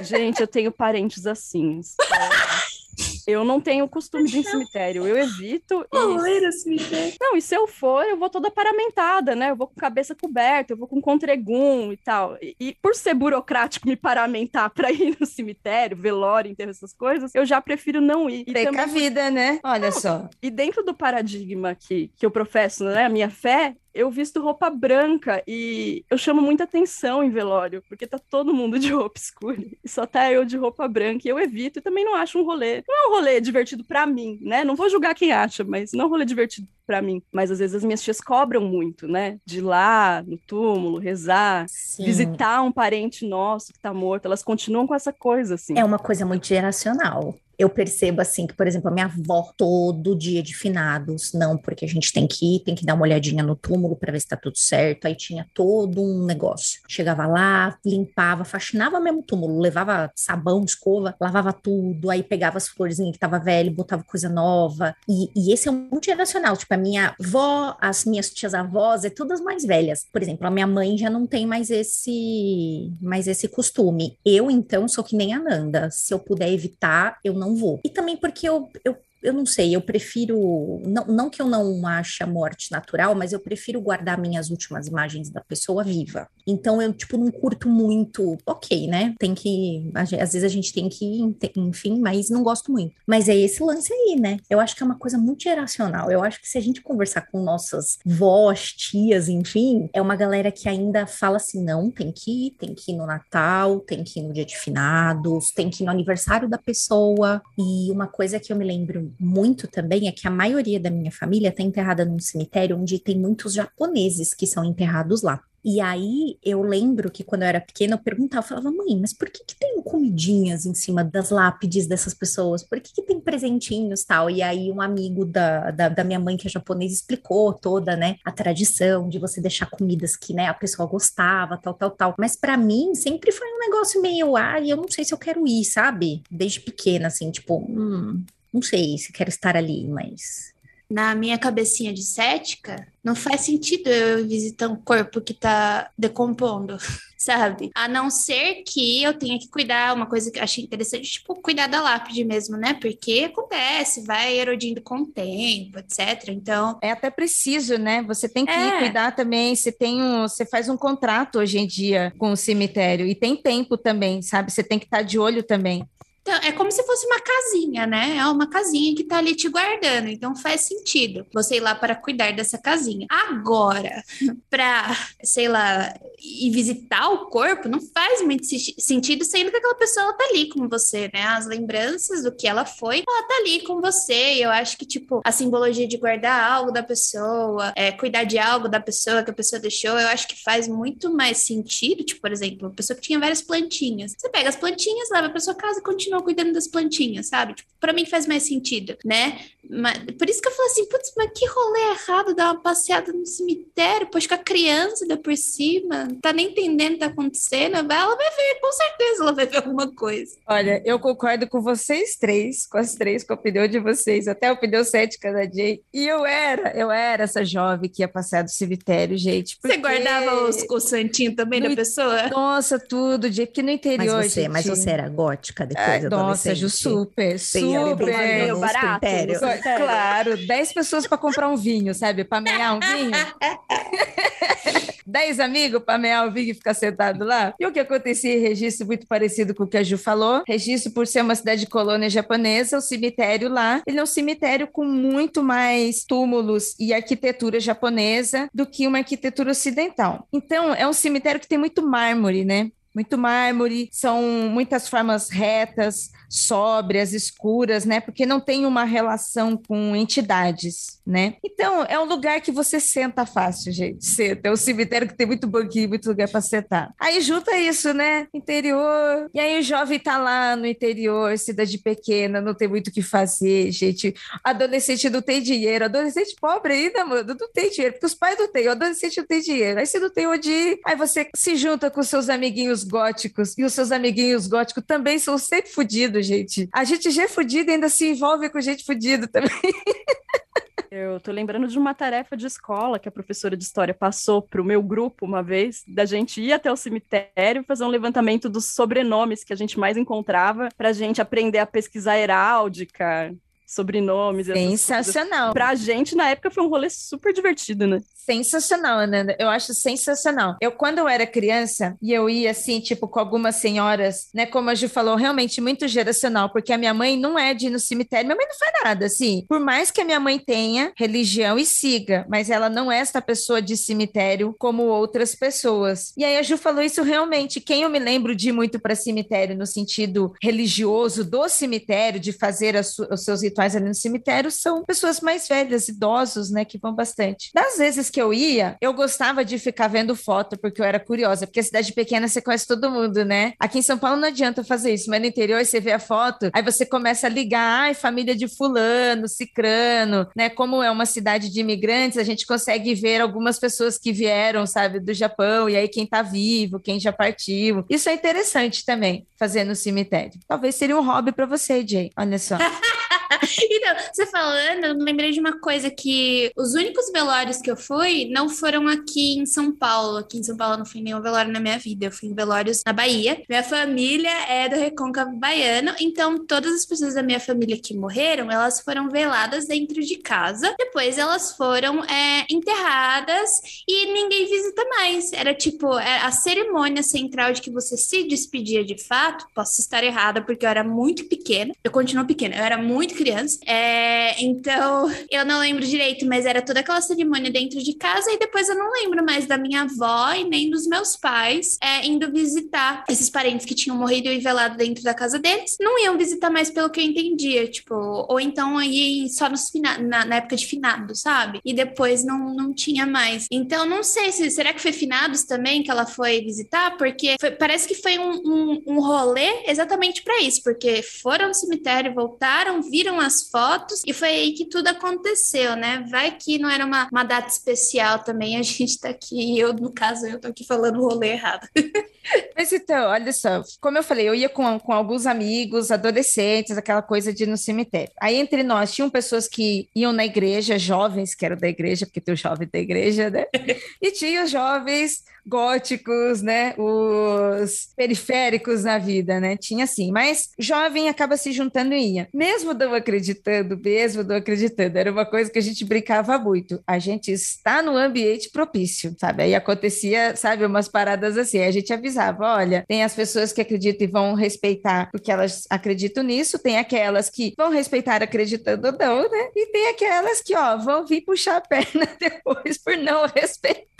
Gente, eu tenho parentes assim. Eu não tenho costume de ir em cemitério, eu evito. E no cemitério. Não, e se eu for, eu vou toda paramentada, né? Eu vou com cabeça coberta, eu vou com contregum e tal. E, e por ser burocrático me paramentar pra ir no cemitério, velório, enterro, essas coisas, eu já prefiro não ir. E, Tem com a também- vida, né? Olha só. e dentro do paradigma que, que eu professo, né, a minha fé, eu visto roupa branca e eu chamo muita atenção em velório, porque tá todo mundo de roupa escura e só tá eu de roupa branca e eu evito e também não acho um rolê. Não é um rolê divertido pra mim, né? Não vou julgar quem acha, mas não é um rolê divertido pra mim. Mas às vezes as minhas tias cobram muito, né? De ir lá no túmulo, rezar, Sim. visitar um parente nosso que tá morto. Elas continuam com essa coisa, assim. É uma coisa muito geracional. Eu percebo assim que, por exemplo, a minha avó, todo dia de finados, não, porque a gente tem que ir, tem que dar uma olhadinha no túmulo para ver se tá tudo certo. Aí tinha todo um negócio. Chegava lá, limpava, faxinava mesmo o túmulo, levava sabão, escova, lavava tudo, aí pegava as florzinhas que tava velho, botava coisa nova. E, e esse é um muito geracional. Tipo, a minha avó, as minhas tias avós, é todas mais velhas. Por exemplo, a minha mãe já não tem mais esse, mais esse costume. Eu, então, sou que nem a Nanda. Se eu puder evitar, eu não vou. E também porque eu, eu eu não sei, eu prefiro. Não, não que eu não ache a morte natural, mas eu prefiro guardar minhas últimas imagens da pessoa viva. Então eu, tipo, não curto muito. Ok, né? Tem que. Às vezes a gente tem que enfim, mas não gosto muito. Mas é esse lance aí, né? Eu acho que é uma coisa muito geracional. Eu acho que se a gente conversar com nossas vós, tias, enfim, é uma galera que ainda fala assim: não, tem que ir, tem que ir no Natal, tem que ir no dia de finados, tem que ir no aniversário da pessoa. E uma coisa que eu me lembro muito também é que a maioria da minha família está enterrada num cemitério onde tem muitos japoneses que são enterrados lá. E aí eu lembro que quando eu era pequena eu perguntava, eu falava, mãe, mas por que, que tem comidinhas em cima das lápides dessas pessoas? Por que, que tem presentinhos tal? E aí um amigo da, da, da, minha mãe, que é japonês, explicou toda, né, a tradição de você deixar comidas que, né, a pessoa gostava, tal, tal, tal. Mas para mim sempre foi um negócio meio, ah, eu não sei se eu quero ir, sabe? Desde pequena, assim, tipo, hum, não sei se quero estar ali, mas na minha cabecinha de cética, não faz sentido eu visitar um corpo que tá decompondo, sabe? A não ser que eu tenha que cuidar, uma coisa que eu achei interessante, tipo, cuidar da lápide mesmo, né? Porque acontece, vai erodindo com o tempo, etc. Então. É até preciso, né? Você tem que é. cuidar também. Você tem um. Você faz um contrato hoje em dia com o cemitério e tem tempo também, sabe? Você tem que estar de olho também. Então, é como se fosse uma casinha, né? É uma casinha que tá ali te guardando. Então faz sentido você ir lá para cuidar dessa casinha. Agora, para, sei lá, ir visitar o corpo, não faz muito sentido, sendo que aquela pessoa tá ali com você, né? As lembranças do que ela foi, ela tá ali com você. E eu acho que, tipo, a simbologia de guardar algo da pessoa, é, cuidar de algo da pessoa que a pessoa deixou, eu acho que faz muito mais sentido. Tipo, por exemplo, uma pessoa que tinha várias plantinhas. Você pega as plantinhas, leva para sua casa e continua continuam cuidando das plantinhas, sabe? Tipo, pra mim faz mais sentido, né? Mas, por isso que eu falo assim, putz, mas que rolê errado dar uma passeada no cemitério, pois com a criança ainda por cima, não tá nem entendendo o que tá acontecendo, ela vai ver, com certeza ela vai ver alguma coisa. Olha, eu concordo com vocês três, com as três, com a opinião de vocês, até a opinião cética da Jay, e eu era, eu era essa jovem que ia passear do cemitério, gente. Você guardava os, o santinho também no, da pessoa? Nossa, tudo, de que no interior, mas você, gente... Mas você era gótica depois, é, Nossa, Ju, super, super. barato. Claro, 10 pessoas para comprar um vinho, sabe? Para mear um vinho. 10 amigos para mear o vinho e ficar sentado lá. E o que acontecia em registro muito parecido com o que a Ju falou. Registro, por ser uma cidade colônia japonesa, o cemitério lá, ele é um cemitério com muito mais túmulos e arquitetura japonesa do que uma arquitetura ocidental. Então, é um cemitério que tem muito mármore, né? Muito mármore, são muitas formas retas, sóbrias, escuras, né? Porque não tem uma relação com entidades, né? Então, é um lugar que você senta fácil, gente. Senta. É um cemitério que tem muito banquinho, muito lugar para sentar. Aí junta isso, né? Interior. E aí o jovem tá lá no interior, cidade pequena, não tem muito o que fazer, gente. Adolescente não tem dinheiro. Adolescente pobre ainda, mano, não tem dinheiro, porque os pais não têm. O adolescente não tem dinheiro. Aí você não tem onde ir. Aí você se junta com seus amiguinhos góticos. E os seus amiguinhos góticos também são sempre fodidos fudido, gente. A gente já é fudido e ainda se envolve com gente fudida também. Eu tô lembrando de uma tarefa de escola que a professora de história passou para o meu grupo uma vez, da gente ir até o cemitério fazer um levantamento dos sobrenomes que a gente mais encontrava, para a gente aprender a pesquisar heráldica, sobrenomes. Sensacional. Pra gente, na época, foi um rolê super divertido, né? Sensacional, Ananda. Eu acho sensacional. Eu, quando eu era criança, e eu ia assim, tipo, com algumas senhoras, né? Como a Ju falou, realmente muito geracional, porque a minha mãe não é de ir no cemitério, minha mãe não faz nada, assim. Por mais que a minha mãe tenha religião e siga, mas ela não é essa pessoa de cemitério como outras pessoas. E aí a Ju falou isso realmente. Quem eu me lembro de ir muito para cemitério no sentido religioso do cemitério, de fazer os seus rituais ali no cemitério, são pessoas mais velhas, idosos, né? Que vão bastante. Das vezes que que eu ia, eu gostava de ficar vendo foto, porque eu era curiosa, porque a cidade pequena você conhece todo mundo, né? Aqui em São Paulo não adianta fazer isso, mas no interior você vê a foto, aí você começa a ligar, ai, família de fulano, cicrano, né? Como é uma cidade de imigrantes, a gente consegue ver algumas pessoas que vieram, sabe, do Japão, e aí quem tá vivo, quem já partiu. Isso é interessante também, fazer no cemitério. Talvez seria um hobby para você, Jay. Olha só. então, você falando, eu lembrei de uma coisa que os únicos velórios que eu fui não foram aqui em São Paulo. Aqui em São Paulo não fui nenhum velório na minha vida. Eu fui em velórios na Bahia. Minha família é do Recôncavo Baiano, então todas as pessoas da minha família que morreram, elas foram veladas dentro de casa. Depois elas foram é, enterradas e ninguém visita mais. Era tipo, era é, a cerimônia central de que você se despedia de fato. Posso estar errada porque eu era muito pequena. Eu continuo pequena. Eu era muito criança. É, então, eu não lembro direito, mas era toda aquela cerimônia dentro de casa e depois eu não lembro mais da minha avó e nem dos meus pais é, indo visitar esses parentes que tinham morrido e velado dentro da casa deles. Não iam visitar mais pelo que eu entendia, tipo, ou então aí só nos na, na, época de finado, sabe? E depois não, não tinha mais. Então, não sei se será que foi finados também que ela foi visitar, porque foi, parece que foi um, um, um rolê exatamente para isso, porque foram no cemitério, voltaram, viram as fotos e foi aí que tudo aconteceu, né? Vai que não era uma, uma data especial também, a gente tá aqui, eu, no caso, eu tô aqui falando o rolê errado. Mas então, olha só, como eu falei, eu ia com, com alguns amigos, adolescentes, aquela coisa de ir no cemitério. Aí entre nós tinham pessoas que iam na igreja, jovens que eram da igreja, porque tem o jovem da igreja, né? E tinha os jovens góticos, né? Os periféricos na vida, né? Tinha assim, mas jovem acaba se juntando e ia. Mesmo não acreditando, mesmo não acreditando, era uma coisa que a gente brincava muito. A gente está no ambiente propício, sabe? Aí acontecia, sabe, umas paradas assim. A gente avisava: olha, tem as pessoas que acreditam e vão respeitar porque elas acreditam nisso, tem aquelas que vão respeitar acreditando ou não, né? E tem aquelas que, ó, vão vir puxar a perna depois por não respeitar.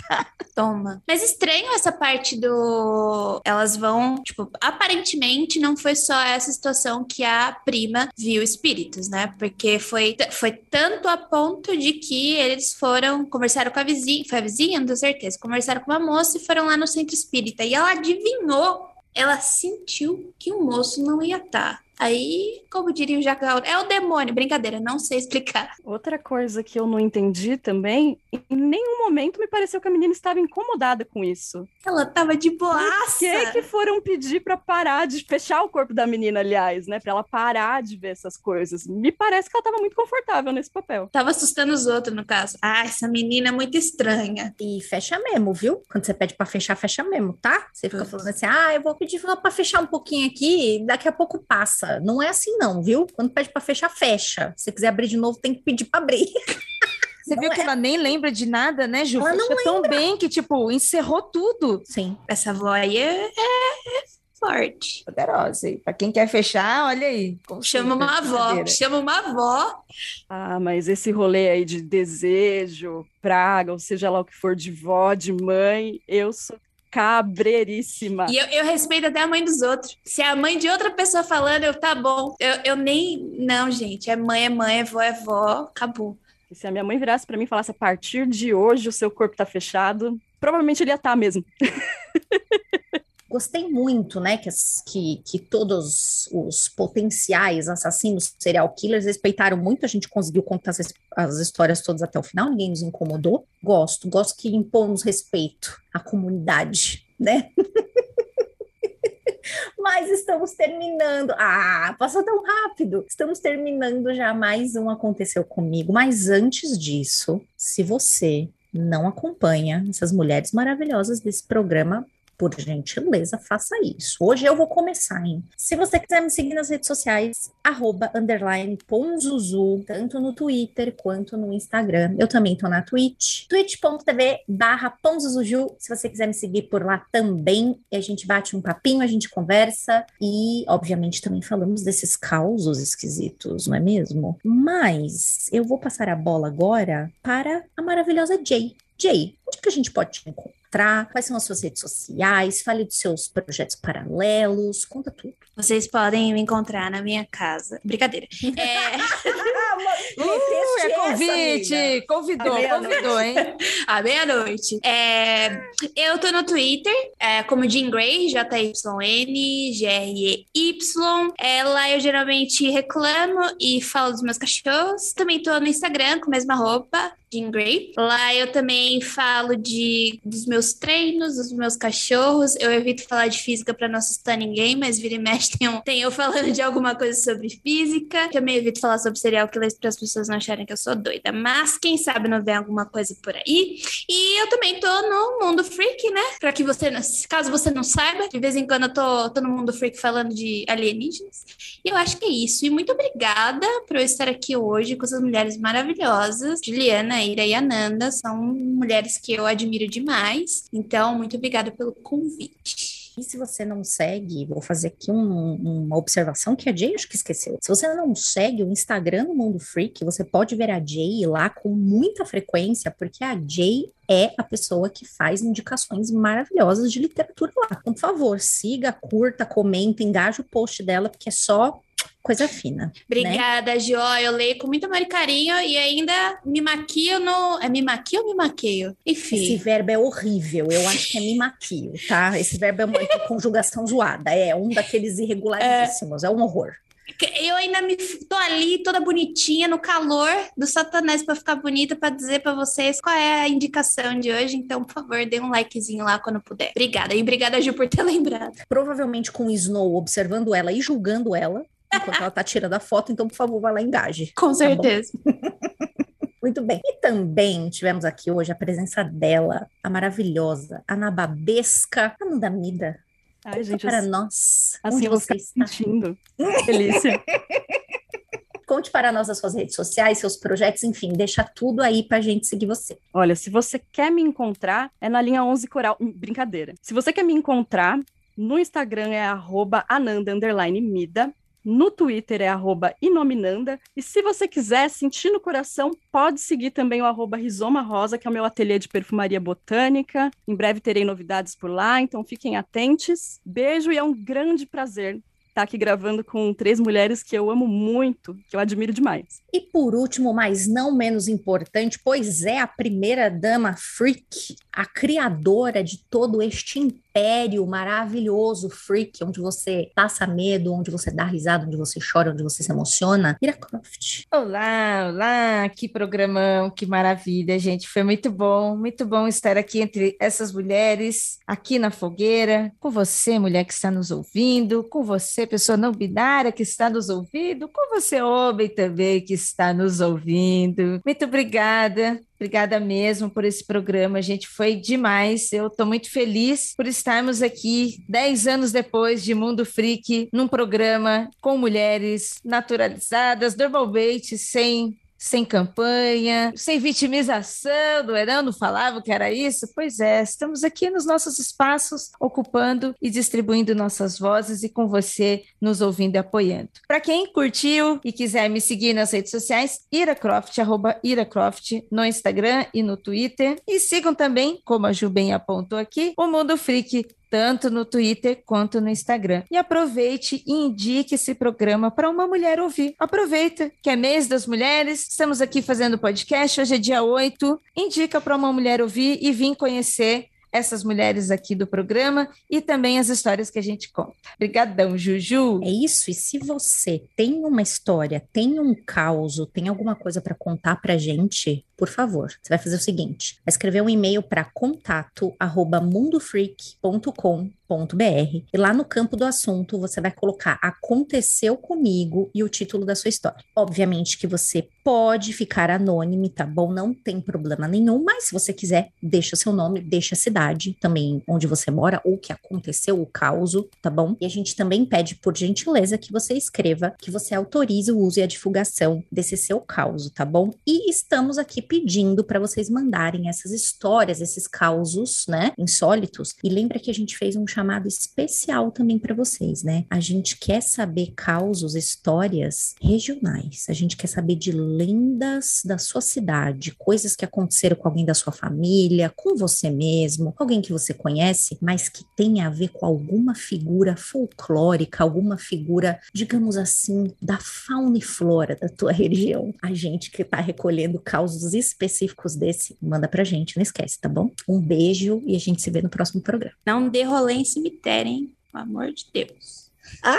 Toma. Mas estranho essa parte do. Elas vão, tipo, aparentemente não foi só essa situação que a prima viu espíritos, né? Porque foi, foi tanto a ponto de que eles foram, conversaram com a vizinha, foi a vizinha, não tenho certeza, conversaram com uma moça e foram lá no centro espírita. E ela adivinhou, ela sentiu que o moço não ia estar. Aí, como diria o Jacal, é o demônio. Brincadeira, não sei explicar. Outra coisa que eu não entendi também, em nenhum momento me pareceu que a menina estava incomodada com isso. Ela tava de Por boaça. que que foram pedir pra parar de fechar o corpo da menina, aliás, né? Pra ela parar de ver essas coisas. Me parece que ela tava muito confortável nesse papel. Tava assustando os outros, no caso. Ah, essa menina é muito estranha. E fecha mesmo, viu? Quando você pede pra fechar, fecha mesmo, tá? Você fica falando assim, ah, eu vou pedir pra fechar um pouquinho aqui, daqui a pouco passa. Não é assim não, viu? Quando pede pra fechar, fecha. Se quiser abrir de novo, tem que pedir pra abrir. Você Não viu que é. ela nem lembra de nada, né, Ju? Ela não Fecha tão bem que, tipo, encerrou tudo. Sim, Essa avó aí é, é forte. Poderosa. Pra quem quer fechar, olha aí. Chama uma avó. Chama uma avó. Ah, mas esse rolê aí de desejo, praga, ou seja lá o que for de vó, de mãe, eu sou cabreiríssima. E eu, eu respeito até a mãe dos outros. Se é a mãe de outra pessoa falando, eu tá bom. Eu, eu nem. Não, gente. É mãe, é mãe, é vó, é vó. Acabou. E se a minha mãe virasse pra mim e falasse a partir de hoje o seu corpo tá fechado, provavelmente ele ia estar mesmo. Gostei muito, né, que, que, que todos os potenciais assassinos serial killers respeitaram muito, a gente conseguiu contar as, as histórias todas até o final, ninguém nos incomodou. Gosto, gosto que impomos respeito à comunidade, né? Mas estamos terminando. Ah, passou tão rápido. Estamos terminando já mais um Aconteceu Comigo. Mas antes disso, se você não acompanha essas mulheres maravilhosas desse programa, por gentileza, faça isso. Hoje eu vou começar, hein? Se você quiser me seguir nas redes sociais, arroba, underline, ponzuzu, tanto no Twitter quanto no Instagram. Eu também tô na Twitch, twitch.tv barra ponzuzuju. Se você quiser me seguir por lá também, e a gente bate um papinho, a gente conversa e, obviamente, também falamos desses causos esquisitos, não é mesmo? Mas eu vou passar a bola agora para a maravilhosa Jay. Jay, onde que a gente pode te encontrar? Quais são as suas redes sociais? Fale dos seus projetos paralelos, conta tudo. Vocês podem me encontrar na minha casa. Brincadeira. É, Uh, é convite! Convidou, convidou, hein? à meia-noite. É, eu tô no Twitter, é, como Jean Grey, J-Y-N, G-R-E-Y. É, lá eu geralmente reclamo e falo dos meus cachorros. Também tô no Instagram com a mesma roupa. Jean Grey. Lá eu também falo de, dos meus treinos, dos meus cachorros. Eu evito falar de física para não assustar ninguém, mas vira e mexe tem, um- tem eu falando de alguma coisa sobre física. Também evito falar sobre serial killers para as pessoas não acharem que eu sou doida. Mas quem sabe não vem alguma coisa por aí. E eu também tô no Mundo Freak, né? Pra que você, caso você não saiba, de vez em quando eu tô, tô no Mundo Freak falando de alienígenas. E eu acho que é isso. E muito obrigada por eu estar aqui hoje com essas mulheres maravilhosas. Juliana, Ira e Ananda são mulheres que eu admiro demais. Então, muito obrigada pelo convite. E se você não segue, vou fazer aqui um- uma observação que a Jay acho que esqueceu. Se você não segue o Instagram do Mundo Freak, você pode ver a Jay lá com muita frequência, porque a Jay é a pessoa que faz indicações maravilhosas de literatura lá. Então, por favor, siga, curta, comenta, engaja o post dela, porque é só coisa fina. né? Obrigada, Gio. Eu leio com muito amor e carinho e ainda me maquio no. É me maquio ou me maqueio? Esse Enfim. verbo é horrível, eu acho que é me maquio, tá? Esse verbo é uma conjugação zoada, é um daqueles irregularíssimos, é um horror. Eu ainda me tô ali toda bonitinha no calor do Satanás pra ficar bonita pra dizer pra vocês qual é a indicação de hoje. Então, por favor, dê um likezinho lá quando puder. Obrigada. E obrigada, Gil, por ter lembrado. provavelmente com o Snow observando ela e julgando ela enquanto ela tá tirando a foto, então por favor, vá lá e engaje. Com bom. certeza. Muito bem. E também tivemos aqui hoje a presença dela, a maravilhosa, a nababesca Anandamida. Ai, Conta gente, para assim, nós assim onde você está. sentindo. Delícia. Conte para nós as suas redes sociais, seus projetos, enfim, deixa tudo aí pra gente seguir você. Olha, se você quer me encontrar, é na linha 11 Coral. Hum, Brincadeira. Se você quer me encontrar, no Instagram é arroba ananda underline mida. No Twitter é arroba inominanda. E se você quiser sentir no coração, pode seguir também o arroba rizoma rosa, que é o meu ateliê de perfumaria botânica. Em breve terei novidades por lá, então fiquem atentos. Beijo e é um grande prazer estar aqui gravando com três mulheres que eu amo muito, que eu admiro demais. E por último, mas não menos importante, pois é a primeira dama freak, a criadora de todo este império maravilhoso freak, onde você passa medo, onde você dá risada, onde você chora, onde você se emociona, Ira Croft. Olá, olá, que programão, que maravilha, gente. Foi muito bom, muito bom estar aqui entre essas mulheres, aqui na fogueira, com você, mulher que está nos ouvindo, com você, pessoa não binária que está nos ouvindo, com você, homem também que está nos ouvindo. Muito obrigada. Obrigada mesmo por esse programa, gente. Foi demais. Eu estou muito feliz por estarmos aqui, dez anos depois de Mundo Freak, num programa com mulheres naturalizadas, normalmente sem sem campanha, sem vitimização do não falava que era isso? Pois é, estamos aqui nos nossos espaços, ocupando e distribuindo nossas vozes e com você nos ouvindo e apoiando. Para quem curtiu e quiser me seguir nas redes sociais, iracroft, arroba iracroft, no Instagram e no Twitter. E sigam também, como a Ju bem apontou aqui, o Mundo Freak tanto no Twitter quanto no Instagram. E aproveite e indique esse programa para uma mulher ouvir. Aproveita que é mês das mulheres, estamos aqui fazendo podcast, hoje é dia 8. Indica para uma mulher ouvir e vir conhecer essas mulheres aqui do programa e também as histórias que a gente conta. Obrigadão, Juju. É isso. E se você tem uma história, tem um caos, tem alguma coisa para contar para gente, por favor, você vai fazer o seguinte: vai escrever um e-mail para contato@mundofreak.com br e lá no campo do assunto você vai colocar aconteceu comigo e o título da sua história. Obviamente que você pode ficar anônimo, tá bom? Não tem problema nenhum, mas se você quiser, deixa seu nome, deixa a cidade também onde você mora ou que aconteceu o caos, tá bom? E a gente também pede por gentileza que você escreva que você autorize o uso e a divulgação desse seu caos, tá bom? E estamos aqui pedindo para vocês mandarem essas histórias, esses causos, né, insólitos. E lembra que a gente fez um chamado especial também para vocês, né? A gente quer saber causos, histórias regionais. A gente quer saber de lendas da sua cidade, coisas que aconteceram com alguém da sua família, com você mesmo, alguém que você conhece, mas que tem a ver com alguma figura folclórica, alguma figura, digamos assim, da fauna e flora da tua região. A gente que tá recolhendo causos específicos desse, manda pra gente, não esquece, tá bom? Um beijo e a gente se vê no próximo programa. Não dê rolê em cemitério, hein? Pelo amor de Deus. Ah!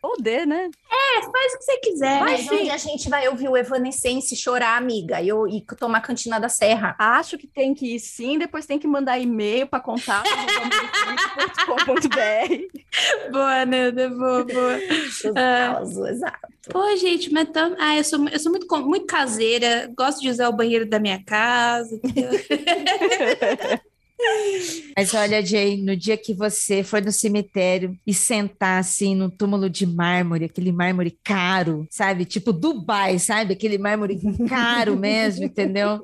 Poder, né? É, faz o que você quiser. Mas um dia a gente vai ouvir o Evanescence chorar, amiga, e, eu, e tomar cantina da serra. Acho que tem que ir sim, depois tem que mandar e-mail para contar Boa, Nanda, boa, boa. Ah, exato. Pô, gente, mas tam... ah, eu sou, eu sou muito, muito caseira, gosto de usar o banheiro da minha casa. Mas olha, Jay, no dia que você foi no cemitério e sentar assim no túmulo de mármore, aquele mármore caro, sabe? Tipo Dubai, sabe? Aquele mármore caro mesmo, entendeu?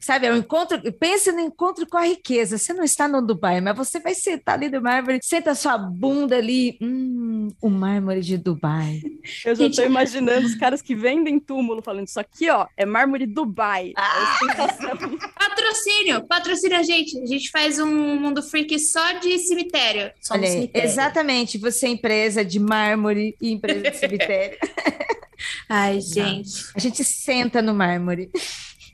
Sabe, é um encontro, pense no encontro com a riqueza. Você não está no Dubai, mas você vai sentar ali no mármore, senta a sua bunda ali, hum, o mármore de Dubai. Eu já estou imaginando os caras que vendem túmulo falando isso aqui, ó, é mármore Dubai. Ah. É patrocínio, patrocina a gente. A gente faz um mundo freak só de cemitério. Só Olha, cemitério. Exatamente, você é empresa de mármore e empresa de cemitério. Ai, gente. A gente senta no mármore.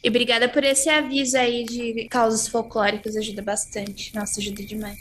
E obrigada por esse aviso aí de causas folclóricas, ajuda bastante. Nossa, ajuda demais.